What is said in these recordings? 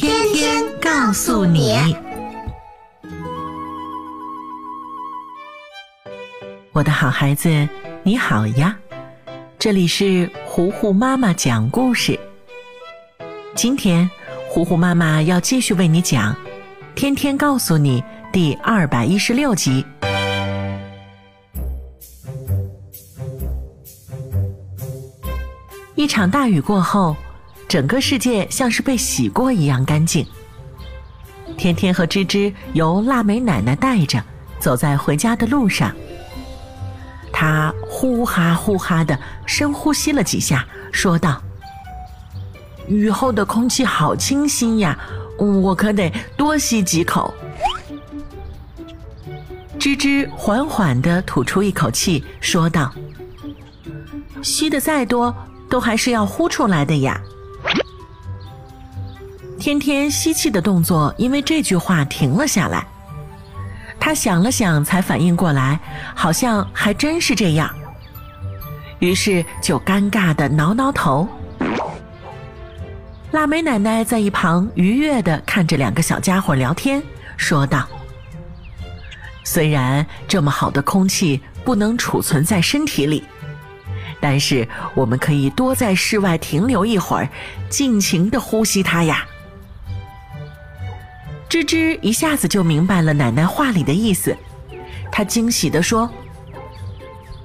天天告诉你，我的好孩子，你好呀！这里是糊糊妈妈讲故事。今天，糊糊妈妈要继续为你讲《天天告诉你》第二百一十六集。一场大雨过后。整个世界像是被洗过一样干净。天天和芝芝由腊梅奶奶带着，走在回家的路上。他呼哈呼哈的深呼吸了几下，说道：“雨后的空气好清新呀，我可得多吸几口。”芝芝缓缓的吐出一口气，说道：“吸的再多，都还是要呼出来的呀。”天天吸气的动作因为这句话停了下来，他想了想，才反应过来，好像还真是这样。于是就尴尬的挠挠头。腊梅奶奶在一旁愉悦的看着两个小家伙聊天，说道：“虽然这么好的空气不能储存在身体里，但是我们可以多在室外停留一会儿，尽情的呼吸它呀。”芝芝一下子就明白了奶奶话里的意思，她惊喜地说：“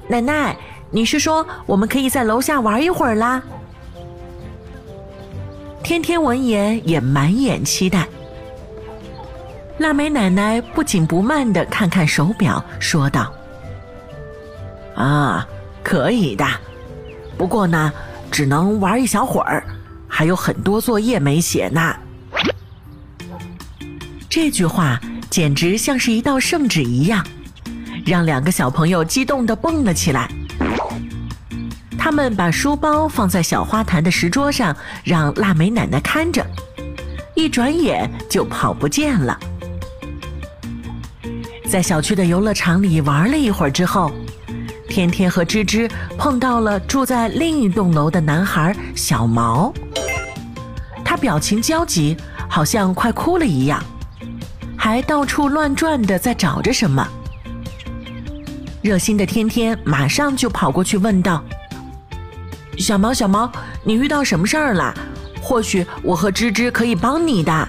奶奶，你是说我们可以在楼下玩一会儿啦？”天天闻言也满眼期待。腊梅奶奶不紧不慢地看看手表，说道：“啊，可以的，不过呢，只能玩一小会儿，还有很多作业没写呢。”这句话简直像是一道圣旨一样，让两个小朋友激动地蹦了起来。他们把书包放在小花坛的石桌上，让腊梅奶奶看着，一转眼就跑不见了。在小区的游乐场里玩了一会儿之后，天天和芝芝碰到了住在另一栋楼的男孩小毛，他表情焦急，好像快哭了一样。还到处乱转的，在找着什么。热心的天天马上就跑过去问道：“小毛，小毛，你遇到什么事儿了？或许我和芝芝可以帮你的。”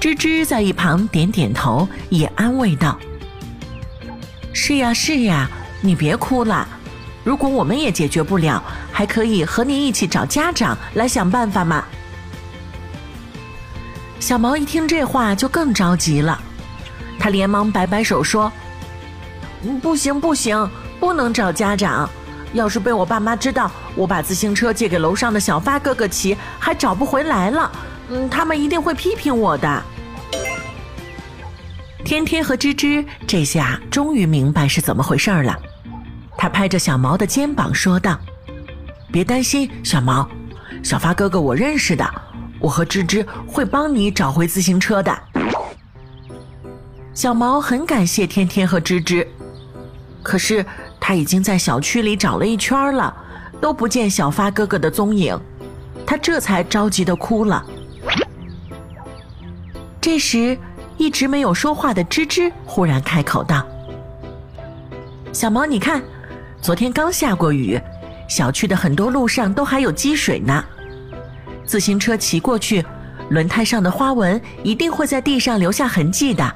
芝芝在一旁点点头，也安慰道：“是呀，是呀，你别哭了。如果我们也解决不了，还可以和你一起找家长来想办法嘛。”小毛一听这话就更着急了，他连忙摆摆手说：“不行不行，不能找家长。要是被我爸妈知道我把自行车借给楼上的小发哥哥骑，还找不回来了，嗯，他们一定会批评我的。”天天和芝芝这下终于明白是怎么回事了，他拍着小毛的肩膀说道：“别担心，小毛，小发哥哥我认识的。”我和芝芝会帮你找回自行车的。小毛很感谢天天和芝芝，可是他已经在小区里找了一圈了，都不见小发哥哥的踪影，他这才着急的哭了。这时，一直没有说话的芝芝忽然开口道：“小毛，你看，昨天刚下过雨，小区的很多路上都还有积水呢。”自行车骑过去，轮胎上的花纹一定会在地上留下痕迹的。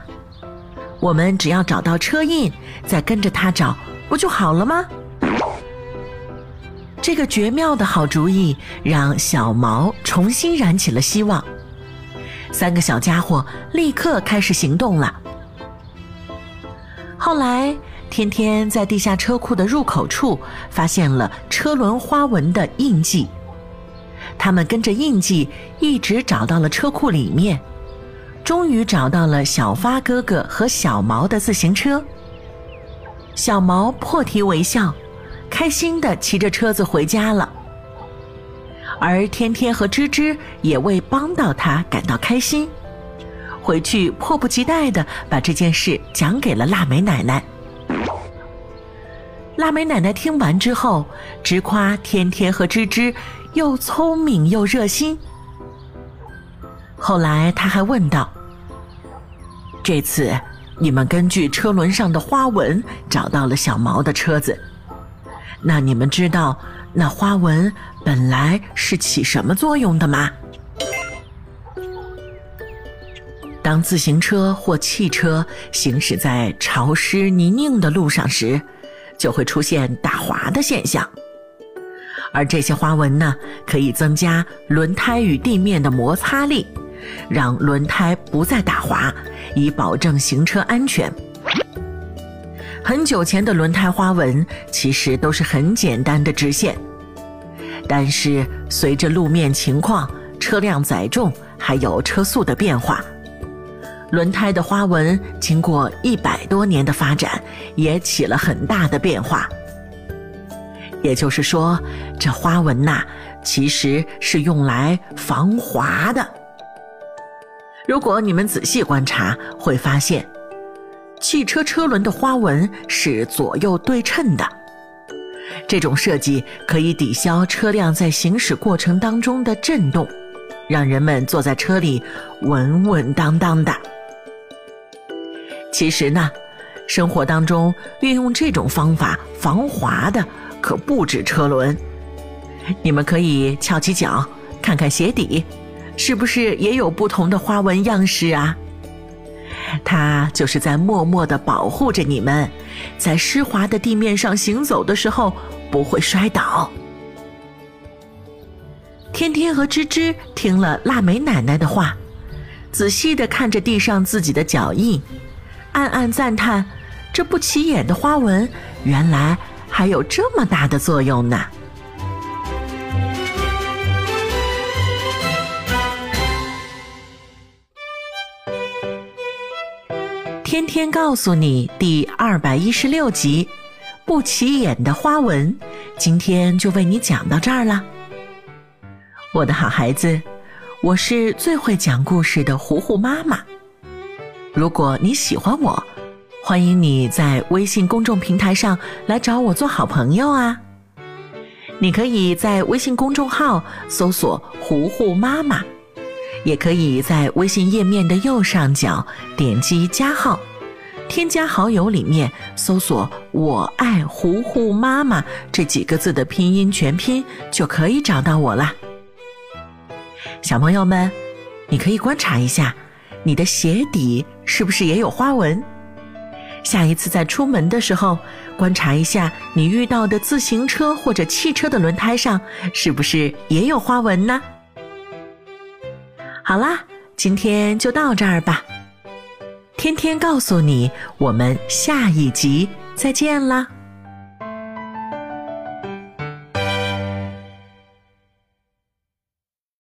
我们只要找到车印，再跟着它找，不就好了吗？这个绝妙的好主意让小毛重新燃起了希望。三个小家伙立刻开始行动了。后来，天天在地下车库的入口处发现了车轮花纹的印记。他们跟着印记一直找到了车库里面，终于找到了小发哥哥和小毛的自行车。小毛破涕为笑，开心的骑着车子回家了。而天天和芝芝也为帮到他感到开心，回去迫不及待的把这件事讲给了腊梅奶奶。腊梅奶奶听完之后，直夸天天和芝芝又聪明又热心。后来他还问道：“这次你们根据车轮上的花纹找到了小毛的车子，那你们知道那花纹本来是起什么作用的吗？”当自行车或汽车行驶在潮湿泥泞的路上时，就会出现打滑的现象。而这些花纹呢，可以增加轮胎与地面的摩擦力，让轮胎不再打滑，以保证行车安全。很久前的轮胎花纹其实都是很简单的直线，但是随着路面情况、车辆载重还有车速的变化。轮胎的花纹经过一百多年的发展，也起了很大的变化。也就是说，这花纹呐，其实是用来防滑的。如果你们仔细观察，会发现，汽车车轮的花纹是左右对称的。这种设计可以抵消车辆在行驶过程当中的震动，让人们坐在车里稳稳当当的。其实呢，生活当中运用这种方法防滑的可不止车轮。你们可以翘起脚，看看鞋底，是不是也有不同的花纹样式啊？它就是在默默地保护着你们，在湿滑的地面上行走的时候不会摔倒。天天和芝芝听了腊梅奶奶的话，仔细地看着地上自己的脚印。暗暗赞叹，这不起眼的花纹，原来还有这么大的作用呢。天天告诉你第二百一十六集，不起眼的花纹，今天就为你讲到这儿了。我的好孩子，我是最会讲故事的糊糊妈妈。如果你喜欢我，欢迎你在微信公众平台上来找我做好朋友啊！你可以在微信公众号搜索“糊糊妈妈”，也可以在微信页面的右上角点击加号，添加好友里面搜索“我爱糊糊妈妈”这几个字的拼音全拼，就可以找到我啦。小朋友们，你可以观察一下。你的鞋底是不是也有花纹？下一次在出门的时候，观察一下你遇到的自行车或者汽车的轮胎上是不是也有花纹呢？好啦，今天就到这儿吧。天天告诉你，我们下一集再见啦。